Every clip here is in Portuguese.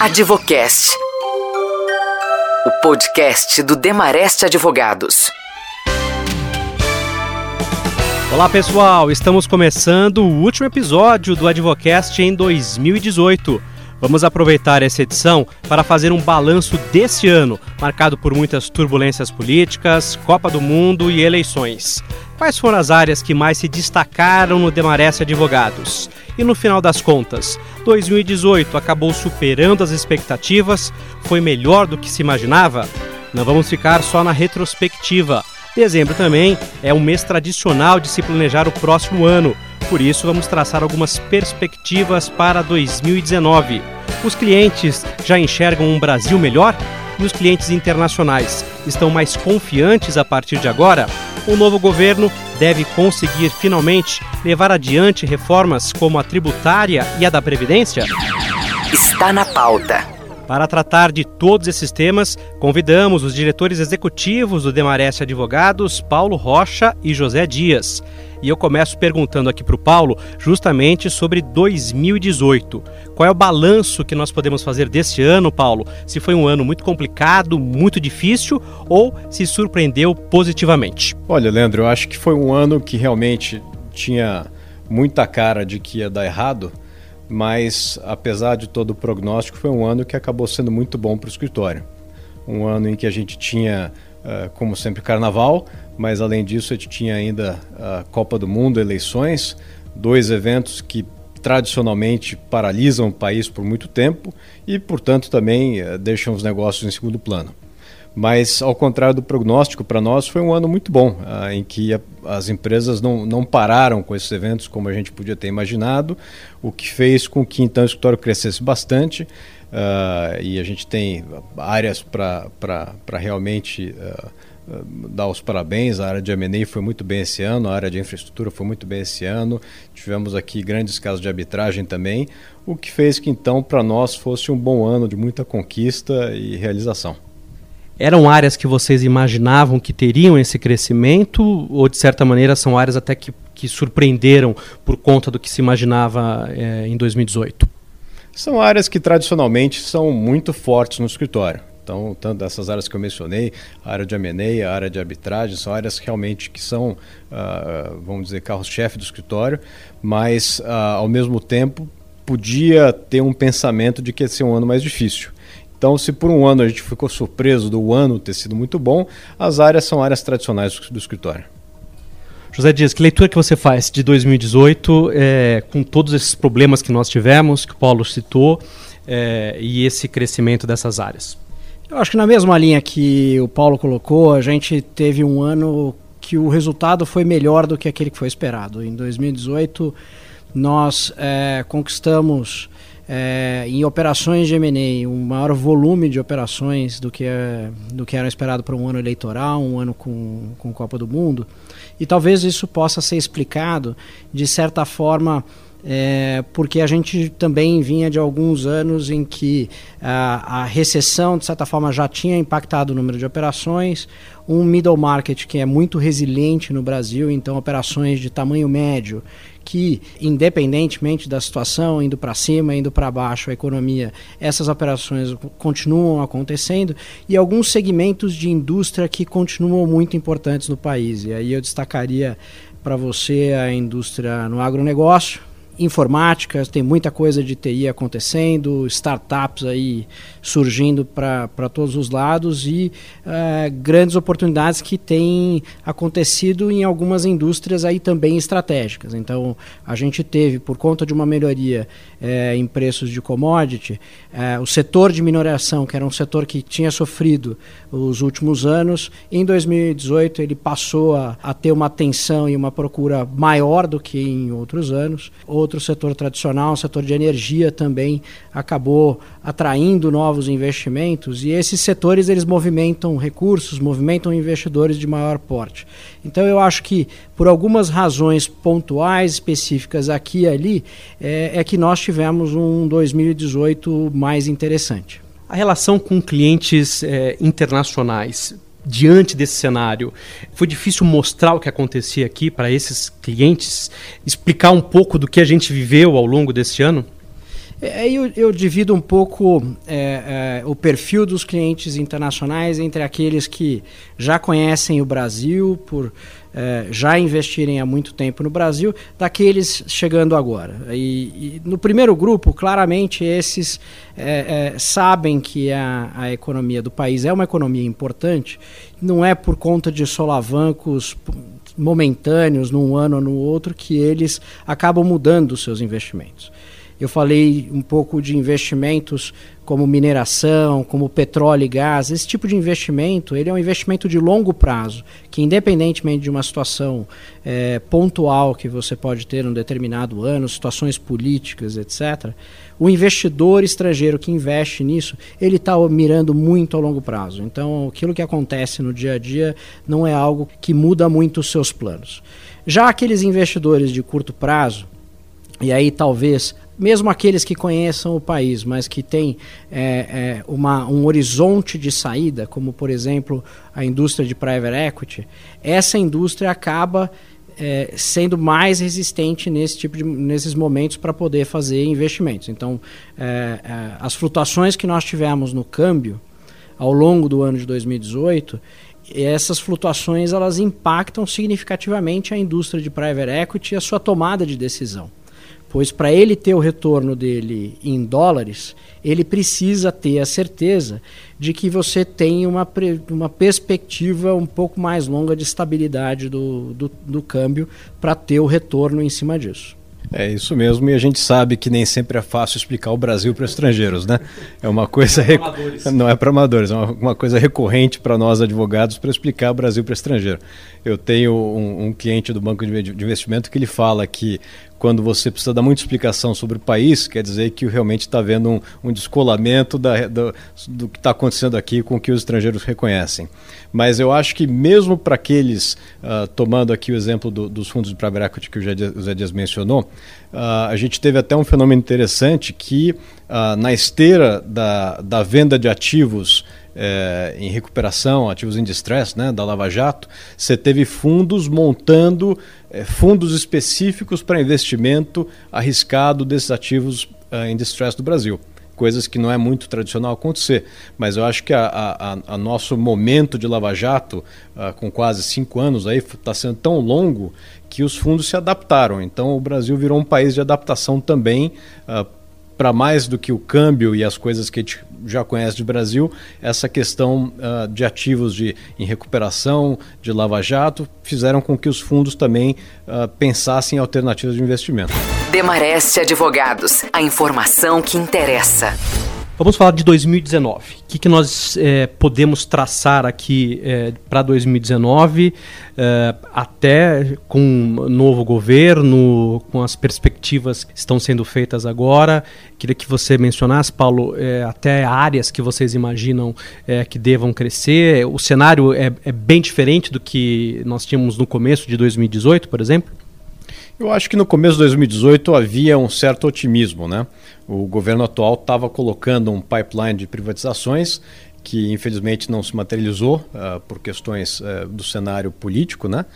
Advocast. O podcast do Demarest Advogados. Olá pessoal, estamos começando o último episódio do Advocast em 2018. Vamos aproveitar essa edição para fazer um balanço desse ano, marcado por muitas turbulências políticas, Copa do Mundo e eleições. Quais foram as áreas que mais se destacaram no Demarest Advogados? E no final das contas, 2018 acabou superando as expectativas? Foi melhor do que se imaginava? Não vamos ficar só na retrospectiva. Dezembro também é um mês tradicional de se planejar o próximo ano. Por isso, vamos traçar algumas perspectivas para 2019. Os clientes já enxergam um Brasil melhor? E os clientes internacionais estão mais confiantes a partir de agora? O novo governo deve conseguir finalmente levar adiante reformas como a tributária e a da Previdência? Está na pauta. Para tratar de todos esses temas, convidamos os diretores executivos do Demarest Advogados, Paulo Rocha e José Dias. E eu começo perguntando aqui para o Paulo justamente sobre 2018. Qual é o balanço que nós podemos fazer desse ano, Paulo? Se foi um ano muito complicado, muito difícil ou se surpreendeu positivamente? Olha, Leandro, eu acho que foi um ano que realmente tinha muita cara de que ia dar errado, mas apesar de todo o prognóstico, foi um ano que acabou sendo muito bom para o escritório. Um ano em que a gente tinha, uh, como sempre, carnaval, mas além disso a gente tinha ainda a Copa do Mundo, eleições, dois eventos que tradicionalmente paralisam o país por muito tempo e, portanto, também uh, deixam os negócios em segundo plano. Mas, ao contrário do prognóstico, para nós foi um ano muito bom, uh, em que as empresas não, não pararam com esses eventos como a gente podia ter imaginado, o que fez com que então o escritório crescesse bastante. Uh, e a gente tem áreas para realmente uh, dar os parabéns. A área de M&A foi muito bem esse ano, a área de infraestrutura foi muito bem esse ano. Tivemos aqui grandes casos de arbitragem também, o que fez que então para nós fosse um bom ano de muita conquista e realização. Eram áreas que vocês imaginavam que teriam esse crescimento ou de certa maneira são áreas até que, que surpreenderam por conta do que se imaginava é, em 2018? São áreas que tradicionalmente são muito fortes no escritório. Então, tanto dessas áreas que eu mencionei, a área de M&A, a área de arbitragem, são áreas realmente que são, uh, vamos dizer, carros-chefe do escritório, mas, uh, ao mesmo tempo, podia ter um pensamento de que ia ser um ano mais difícil. Então, se por um ano a gente ficou surpreso do ano ter sido muito bom, as áreas são áreas tradicionais do escritório. José Dias, que leitura que você faz de 2018 é, com todos esses problemas que nós tivemos, que o Paulo citou, é, e esse crescimento dessas áreas? Eu acho que na mesma linha que o Paulo colocou, a gente teve um ano que o resultado foi melhor do que aquele que foi esperado. Em 2018, nós é, conquistamos é, em operações de M&A um maior volume de operações do que, é, do que era esperado para um ano eleitoral, um ano com, com Copa do Mundo. E talvez isso possa ser explicado, de certa forma, é, porque a gente também vinha de alguns anos em que a, a recessão, de certa forma, já tinha impactado o número de operações, um middle market que é muito resiliente no Brasil, então operações de tamanho médio que, independentemente da situação, indo para cima, indo para baixo, a economia, essas operações continuam acontecendo e alguns segmentos de indústria que continuam muito importantes no país. E aí eu destacaria para você a indústria no agronegócio, informática, tem muita coisa de TI acontecendo, startups aí surgindo para todos os lados e uh, grandes oportunidades que têm acontecido em algumas indústrias aí também estratégicas. Então, a gente teve, por conta de uma melhoria eh, em preços de commodity, eh, o setor de mineração, que era um setor que tinha sofrido os últimos anos, em 2018 ele passou a, a ter uma atenção e uma procura maior do que em outros anos. Outro setor tradicional, o setor de energia também acabou atraindo novos investimentos e esses setores eles movimentam recursos, movimentam investidores de maior porte. Então eu acho que por algumas razões pontuais, específicas aqui e ali, é, é que nós tivemos um 2018 mais interessante. A relação com clientes é, internacionais diante desse cenário, foi difícil mostrar o que acontecia aqui para esses clientes, explicar um pouco do que a gente viveu ao longo desse ano? É, eu, eu, divido um pouco é, é, o perfil dos clientes internacionais entre aqueles que já conhecem o Brasil por é, já investirem há muito tempo no Brasil, daqueles chegando agora. E, e no primeiro grupo, claramente, esses é, é, sabem que a, a economia do país é uma economia importante, não é por conta de solavancos momentâneos num ano ou no outro que eles acabam mudando os seus investimentos. Eu falei um pouco de investimentos como mineração, como petróleo e gás. Esse tipo de investimento ele é um investimento de longo prazo, que independentemente de uma situação é, pontual que você pode ter num determinado ano, situações políticas, etc., o investidor estrangeiro que investe nisso, ele está mirando muito ao longo prazo. Então, aquilo que acontece no dia a dia não é algo que muda muito os seus planos. Já aqueles investidores de curto prazo, e aí talvez mesmo aqueles que conheçam o país, mas que têm é, é, uma, um horizonte de saída, como por exemplo a indústria de private equity, essa indústria acaba é, sendo mais resistente nesse tipo de, nesses momentos para poder fazer investimentos. Então, é, é, as flutuações que nós tivemos no câmbio ao longo do ano de 2018 essas flutuações elas impactam significativamente a indústria de private equity e a sua tomada de decisão pois para ele ter o retorno dele em dólares, ele precisa ter a certeza de que você tem uma, uma perspectiva um pouco mais longa de estabilidade do, do, do câmbio para ter o retorno em cima disso. É isso mesmo, e a gente sabe que nem sempre é fácil explicar o Brasil para estrangeiros, né? É uma coisa rec... não é para amadores, é uma, uma coisa recorrente para nós advogados para explicar o Brasil para estrangeiro. Eu tenho um, um, cliente do banco de investimento que ele fala que quando você precisa dar muita explicação sobre o país, quer dizer que realmente está havendo um, um descolamento da, do, do, que está acontecendo aqui com o que os estrangeiros reconhecem. Mas eu acho que mesmo para aqueles, uh, tomando aqui o exemplo do, dos fundos de private equity que o Zé Dias mencionou, uh, a gente teve até um fenômeno interessante que uh, na esteira da, da venda de ativos é, em recuperação, ativos em distress, né, da Lava Jato, você teve fundos montando é, fundos específicos para investimento arriscado desses ativos uh, em distress do Brasil. Coisas que não é muito tradicional acontecer. Mas eu acho que a, a, a nosso momento de Lava Jato, uh, com quase cinco anos, está sendo tão longo que os fundos se adaptaram. Então o Brasil virou um país de adaptação também. Uh, para mais do que o câmbio e as coisas que a gente já conhece de Brasil, essa questão uh, de ativos de, em recuperação, de lava-jato, fizeram com que os fundos também uh, pensassem em alternativas de investimento. Demareste Advogados, a informação que interessa. Vamos falar de 2019. O que, que nós é, podemos traçar aqui é, para 2019, é, até com o novo governo, com as perspectivas que estão sendo feitas agora? Queria que você mencionasse, Paulo, é, até áreas que vocês imaginam é, que devam crescer. O cenário é, é bem diferente do que nós tínhamos no começo de 2018, por exemplo? Eu acho que no começo de 2018 havia um certo otimismo, né? O governo atual estava colocando um pipeline de privatizações que infelizmente não se materializou uh, por questões uh, do cenário político, né?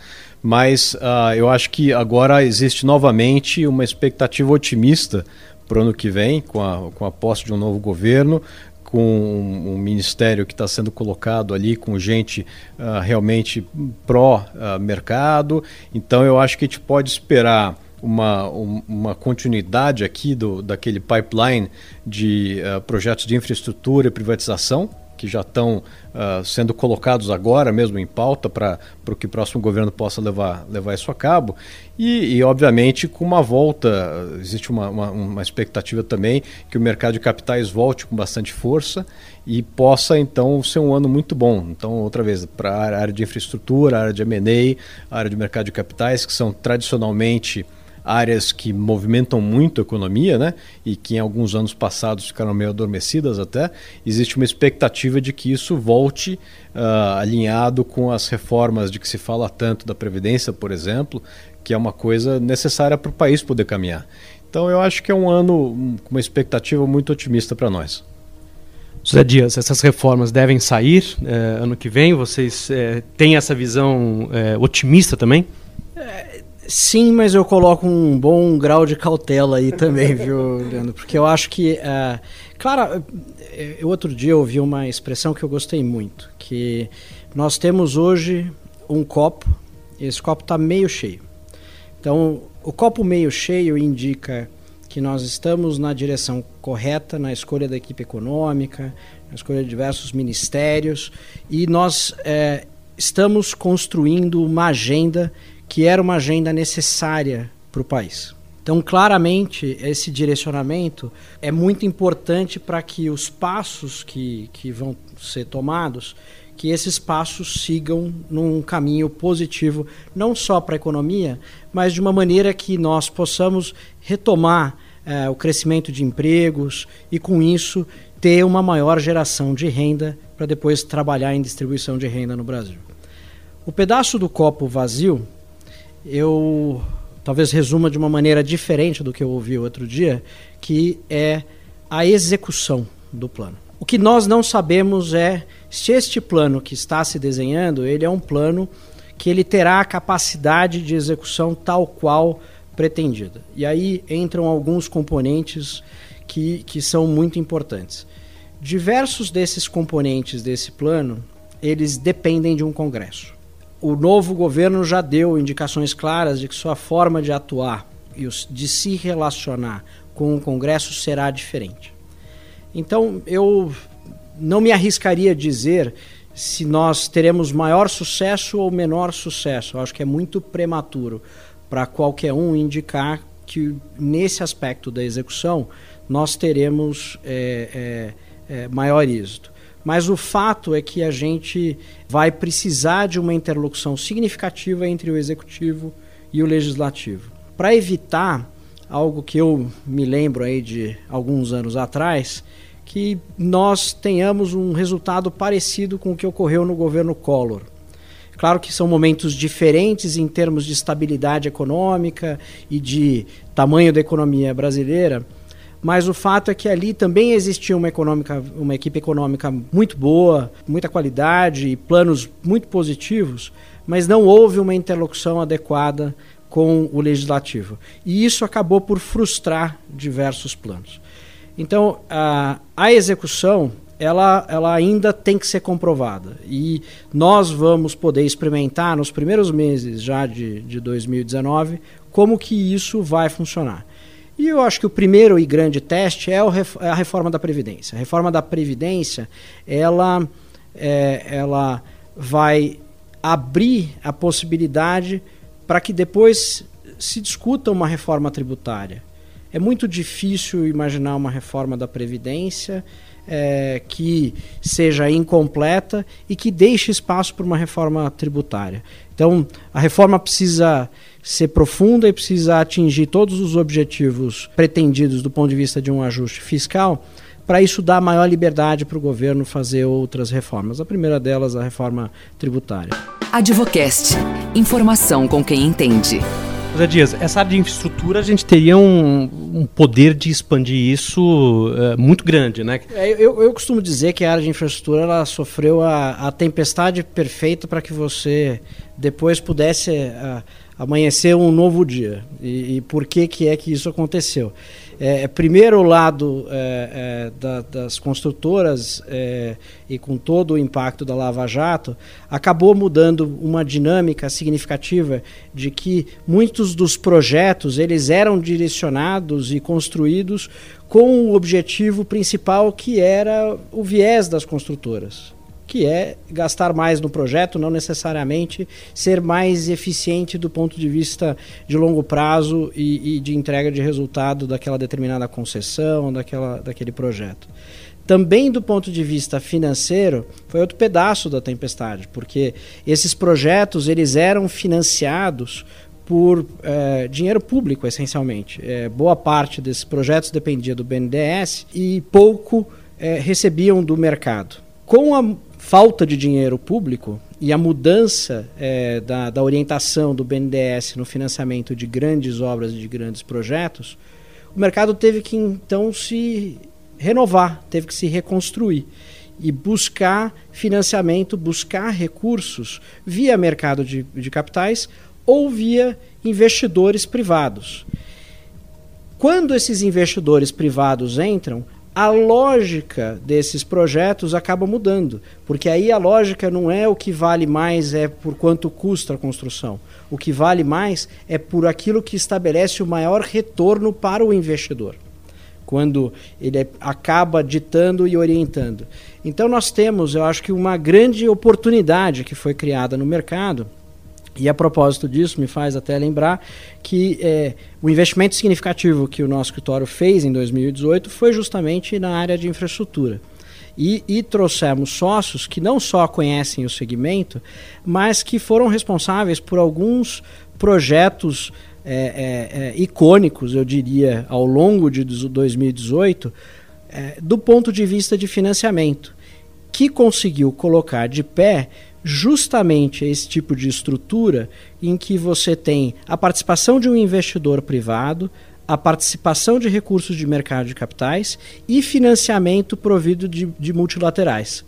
Mas uh, eu acho que agora existe novamente uma expectativa otimista para o ano que vem, com a, com a posse de um novo governo, com um, um ministério que está sendo colocado ali com gente uh, realmente pró-mercado. Então eu acho que a gente pode esperar uma, uma continuidade aqui do, daquele pipeline de uh, projetos de infraestrutura e privatização que já estão uh, sendo colocados agora mesmo em pauta para que o próximo governo possa levar, levar isso a cabo. E, e obviamente, com uma volta, existe uma, uma, uma, expectativa também que o mercado de capitais volte com bastante força e possa, então, ser um ano muito bom. Então, outra vez, para a área de infraestrutura, a área de M&A, a área de mercado de capitais, que são tradicionalmente áreas que movimentam muito a economia, né? E que em alguns anos passados ficaram meio adormecidas até. Existe uma expectativa de que isso volte uh, alinhado com as reformas de que se fala tanto da previdência, por exemplo, que é uma coisa necessária para o país poder caminhar. Então eu acho que é um ano com uma expectativa muito otimista para nós. José Dias, essas reformas devem sair é, ano que vem? Vocês é, têm essa visão é, otimista também? Sim, mas eu coloco um bom grau de cautela aí também, viu, Leandro? Porque eu acho que. Uh, claro, eu, outro dia ouvi uma expressão que eu gostei muito, que nós temos hoje um copo, e esse copo está meio cheio. Então, o copo meio cheio indica que nós estamos na direção correta na escolha da equipe econômica, na escolha de diversos ministérios, e nós é, estamos construindo uma agenda que era uma agenda necessária para o país. Então, claramente, esse direcionamento é muito importante para que os passos que, que vão ser tomados, que esses passos sigam num caminho positivo, não só para a economia, mas de uma maneira que nós possamos retomar eh, o crescimento de empregos e, com isso, ter uma maior geração de renda para depois trabalhar em distribuição de renda no Brasil. O pedaço do copo vazio, eu talvez resuma de uma maneira diferente do que eu ouvi outro dia, que é a execução do plano. O que nós não sabemos é se este plano que está se desenhando, ele é um plano que ele terá a capacidade de execução tal qual pretendida. E aí entram alguns componentes que, que são muito importantes. Diversos desses componentes desse plano, eles dependem de um congresso o novo governo já deu indicações claras de que sua forma de atuar e de se relacionar com o Congresso será diferente. Então, eu não me arriscaria a dizer se nós teremos maior sucesso ou menor sucesso. Eu acho que é muito prematuro para qualquer um indicar que nesse aspecto da execução nós teremos é, é, é, maior êxito. Mas o fato é que a gente vai precisar de uma interlocução significativa entre o executivo e o legislativo. Para evitar algo que eu me lembro aí de alguns anos atrás, que nós tenhamos um resultado parecido com o que ocorreu no governo Collor. Claro que são momentos diferentes em termos de estabilidade econômica e de tamanho da economia brasileira, mas o fato é que ali também existia uma, econômica, uma equipe econômica muito boa, muita qualidade e planos muito positivos, mas não houve uma interlocução adequada com o legislativo. E isso acabou por frustrar diversos planos. Então, a, a execução ela, ela ainda tem que ser comprovada. E nós vamos poder experimentar nos primeiros meses já de, de 2019 como que isso vai funcionar. E eu acho que o primeiro e grande teste é, é a reforma da Previdência. A reforma da Previdência, ela, é, ela vai abrir a possibilidade para que depois se discuta uma reforma tributária. É muito difícil imaginar uma reforma da Previdência é, que seja incompleta e que deixe espaço para uma reforma tributária. Então, a reforma precisa ser profunda e precisa atingir todos os objetivos pretendidos do ponto de vista de um ajuste fiscal, para isso dar maior liberdade para o governo fazer outras reformas. A primeira delas, a reforma tributária. Advocast. Informação com quem entende. José Dias, essa área de infraestrutura a gente teria um, um poder de expandir isso uh, muito grande, né? É, eu, eu, costumo dizer que a área de infraestrutura ela sofreu a, a tempestade perfeita para que você depois pudesse uh, amanhecer um novo dia. E, e, por que, que é que isso aconteceu? É, é primeiro, lado é, é, da, das construtoras é, e com todo o impacto da Lava Jato, acabou mudando uma dinâmica significativa de que muitos dos projetos eles eram direcionados e construídos com o objetivo principal que era o viés das construtoras que é gastar mais no projeto, não necessariamente ser mais eficiente do ponto de vista de longo prazo e, e de entrega de resultado daquela determinada concessão, daquela, daquele projeto. Também do ponto de vista financeiro, foi outro pedaço da tempestade, porque esses projetos eles eram financiados por é, dinheiro público, essencialmente. É, boa parte desses projetos dependia do BNDES e pouco é, recebiam do mercado. Com a falta de dinheiro público e a mudança é, da, da orientação do BNDES no financiamento de grandes obras e de grandes projetos, o mercado teve que então se renovar, teve que se reconstruir e buscar financiamento, buscar recursos via mercado de, de capitais ou via investidores privados. Quando esses investidores privados entram, a lógica desses projetos acaba mudando, porque aí a lógica não é o que vale mais é por quanto custa a construção. O que vale mais é por aquilo que estabelece o maior retorno para o investidor, quando ele acaba ditando e orientando. Então nós temos, eu acho que uma grande oportunidade que foi criada no mercado e a propósito disso, me faz até lembrar que é, o investimento significativo que o nosso escritório fez em 2018 foi justamente na área de infraestrutura. E, e, trouxemos sócios que não só conhecem o segmento, mas que foram responsáveis por alguns projetos é, é, é icônicos, eu diria, ao longo de 2018, é, do ponto de vista de financiamento, que conseguiu colocar de pé justamente esse tipo de estrutura em que você tem a participação de um investidor privado, a participação de recursos de mercado de capitais e financiamento provido de, de multilaterais.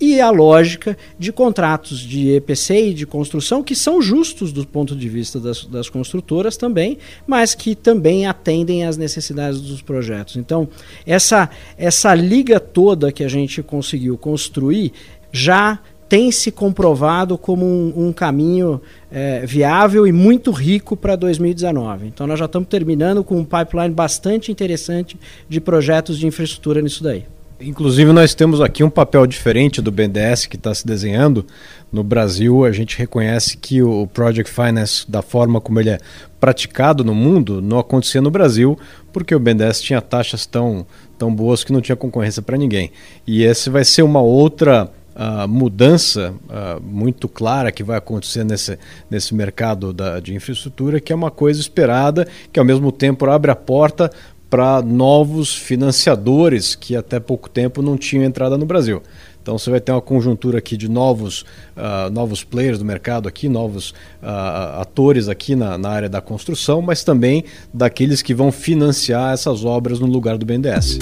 E a lógica de contratos de EPC e de construção que são justos do ponto de vista das, das construtoras também, mas que também atendem às necessidades dos projetos. Então, essa, essa liga toda que a gente conseguiu construir já tem se comprovado como um, um caminho é, viável e muito rico para 2019. Então nós já estamos terminando com um pipeline bastante interessante de projetos de infraestrutura nisso daí. Inclusive, nós temos aqui um papel diferente do BNDES que está se desenhando. No Brasil, a gente reconhece que o Project Finance, da forma como ele é praticado no mundo, não acontecia no Brasil, porque o BNDES tinha taxas tão, tão boas que não tinha concorrência para ninguém. E esse vai ser uma outra uh, mudança uh, muito clara que vai acontecer nesse, nesse mercado da, de infraestrutura, que é uma coisa esperada, que ao mesmo tempo abre a porta para novos financiadores que até pouco tempo não tinham entrada no Brasil. Então você vai ter uma conjuntura aqui de novos, uh, novos players do mercado aqui, novos uh, atores aqui na, na, área da construção, mas também daqueles que vão financiar essas obras no lugar do BNDES.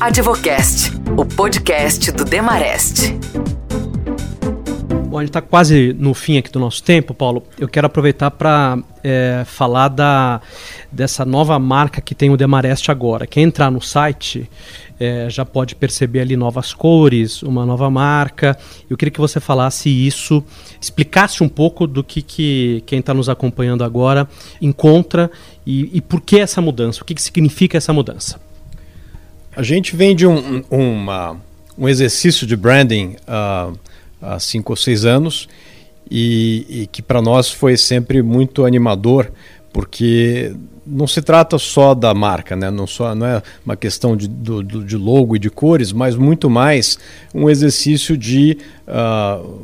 Advocast, o podcast do Demarest. Bom, a gente está quase no fim aqui do nosso tempo, Paulo. Eu quero aproveitar para é, falar da, dessa nova marca que tem o Demarest agora. Quem entrar no site é, já pode perceber ali novas cores, uma nova marca. Eu queria que você falasse isso, explicasse um pouco do que, que quem está nos acompanhando agora encontra e, e por que essa mudança, o que, que significa essa mudança. A gente vem de um, uma, um exercício de branding uh, há cinco ou seis anos e, e que para nós foi sempre muito animador, porque não se trata só da marca, né? não, só, não é uma questão de, do, de logo e de cores, mas muito mais um exercício de uh,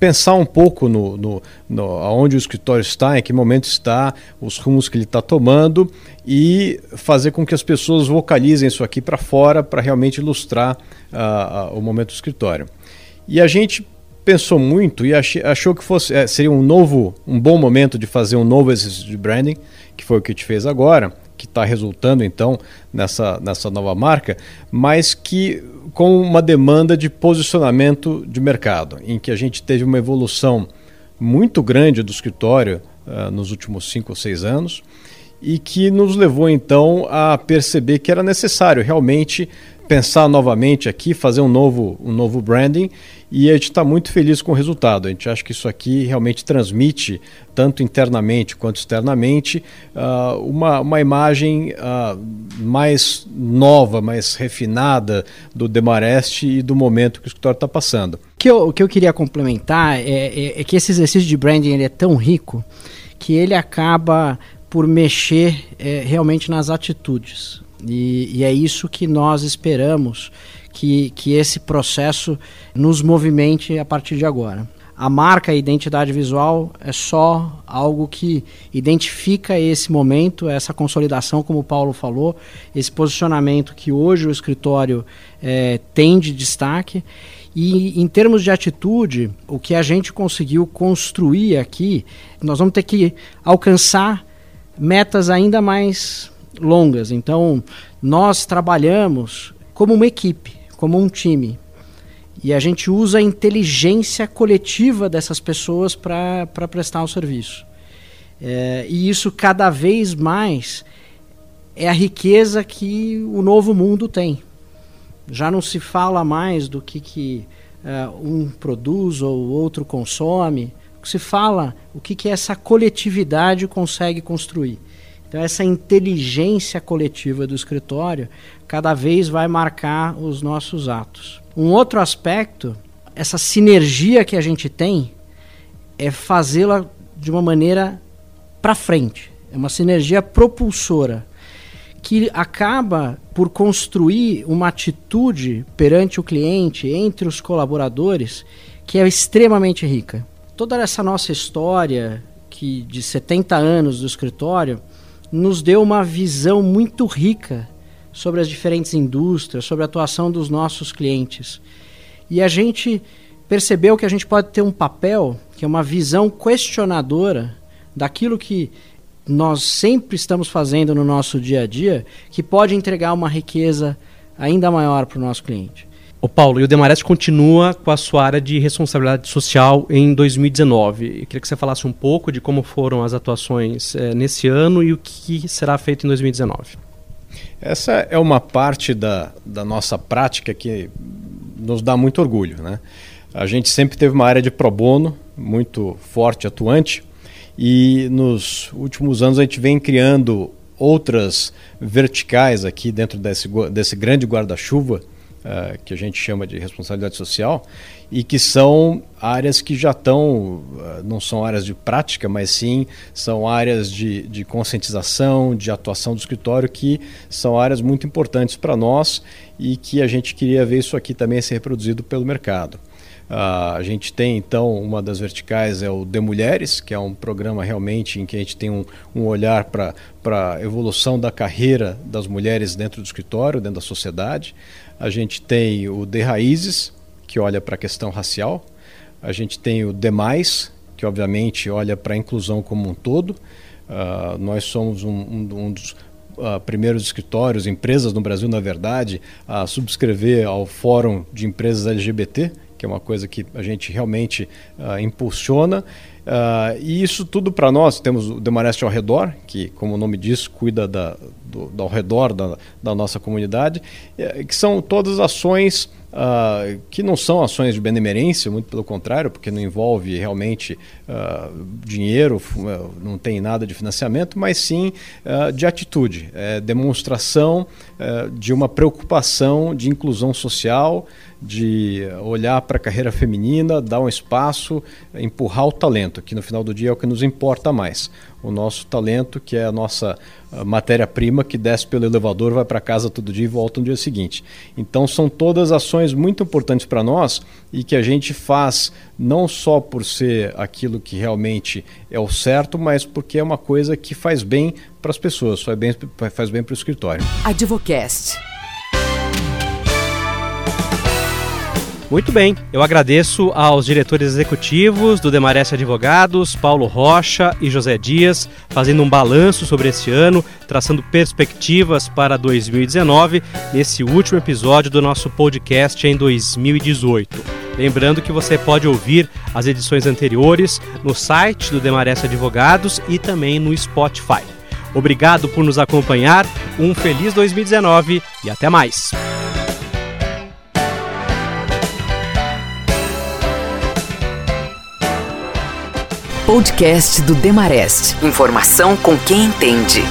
pensar um pouco no, no, no onde o escritório está, em que momento está, os rumos que ele está tomando e fazer com que as pessoas vocalizem isso aqui para fora para realmente ilustrar uh, o momento do escritório. E a gente pensou muito e achou que fosse é, seria um novo, um bom momento de fazer um novo exercício de branding, que foi o que gente fez agora, que está resultando então nessa, nessa nova marca, mas que com uma demanda de posicionamento de mercado, em que a gente teve uma evolução muito grande do escritório uh, nos últimos cinco ou seis anos e que nos levou então a perceber que era necessário realmente pensar novamente aqui, fazer um novo, um novo branding e a gente está muito feliz com o resultado. A gente acha que isso aqui realmente transmite, tanto internamente quanto externamente, uh, uma, uma imagem uh, mais nova, mais refinada do Demarest e do momento que o escritório está passando. O que, eu, que eu queria complementar é, é, é que esse exercício de branding ele é tão rico que ele acaba por mexer é, realmente nas atitudes. E, e, é isso que nós esperamos que, que esse processo nos movimente a partir de agora. A marca, a identidade visual é só algo que identifica esse momento, essa consolidação, como o Paulo falou, esse posicionamento que hoje o escritório é, tem de destaque. E em termos de atitude, o que a gente conseguiu construir aqui, nós vamos ter que alcançar metas ainda mais longas. Então, nós trabalhamos como uma equipe, como um time. E a gente usa a inteligência coletiva dessas pessoas para prestar o serviço. É, e isso cada vez mais é a riqueza que o novo mundo tem. Já não se fala mais do que, que uh, um produz ou outro consome. Se fala, o que, que essa coletividade consegue construir. Então, essa inteligência coletiva do escritório cada vez vai marcar os nossos atos. Um outro aspecto, essa sinergia que a gente tem, é fazê-la de uma maneira para frente. É uma sinergia propulsora que acaba por construir uma atitude perante o cliente, entre os colaboradores, que é extremamente rica. Toda essa nossa história que de 70 anos do escritório nos deu uma visão muito rica sobre as diferentes indústrias, sobre a atuação dos nossos clientes. E a gente percebeu que a gente pode ter um papel, que é uma visão questionadora daquilo que nós sempre estamos fazendo no nosso dia a dia, que pode entregar uma riqueza ainda maior para o nosso cliente. O Paulo, e o Demarest continua com a sua área de responsabilidade social em 2019. Eu queria que você falasse um pouco de como foram as atuações é, nesse ano e o que será feito em 2019. Essa é uma parte da, da nossa prática que nos dá muito orgulho. Né? A gente sempre teve uma área de pro bono muito forte, atuante, e nos últimos anos a gente vem criando outras verticais aqui dentro desse, desse grande guarda-chuva uh, que a gente chama de responsabilidade social e que são áreas que já estão, uh, não são áreas de prática, mas sim são áreas de, de conscientização, de atuação do escritório, que são áreas muito importantes para nós e que a gente queria ver isso aqui também ser reproduzido pelo mercado. Uh, a gente tem então uma das verticais é o De Mulheres, que é um programa realmente em que a gente tem um, um olhar para a evolução da carreira das mulheres dentro do escritório, dentro da sociedade. A gente tem o De Raízes, que olha para a questão racial. A gente tem o Demais, que obviamente olha para a inclusão como um todo. Uh, nós somos um, um, um dos Uh, primeiros escritórios, empresas no Brasil, na verdade, a subscrever ao Fórum de Empresas LGBT, que é uma coisa que a gente realmente uh, impulsiona. Uh, e isso tudo para nós, temos o Demareste ao redor, que, como o nome diz, cuida da, do, do ao redor da, da nossa comunidade, eh, que são todas ações Uh, que não são ações de benemerência, muito pelo contrário, porque não envolve realmente uh, dinheiro, não tem nada de financiamento, mas sim uh, de atitude, é demonstração de uma preocupação de inclusão social, de olhar para a carreira feminina, dar um espaço, empurrar o talento, que no final do dia é o que nos importa mais o nosso talento, que é a nossa matéria-prima que desce pelo elevador, vai para casa todo dia e volta no dia seguinte. Então são todas ações muito importantes para nós e que a gente faz não só por ser aquilo que realmente é o certo, mas porque é uma coisa que faz bem para as pessoas, faz bem, faz bem para o escritório. Advocast Muito bem, eu agradeço aos diretores executivos do Demarest Advogados, Paulo Rocha e José Dias, fazendo um balanço sobre esse ano, traçando perspectivas para 2019, nesse último episódio do nosso podcast em 2018. Lembrando que você pode ouvir as edições anteriores no site do Demarest Advogados e também no Spotify. Obrigado por nos acompanhar, um feliz 2019 e até mais! Podcast do Demarest. Informação com quem entende.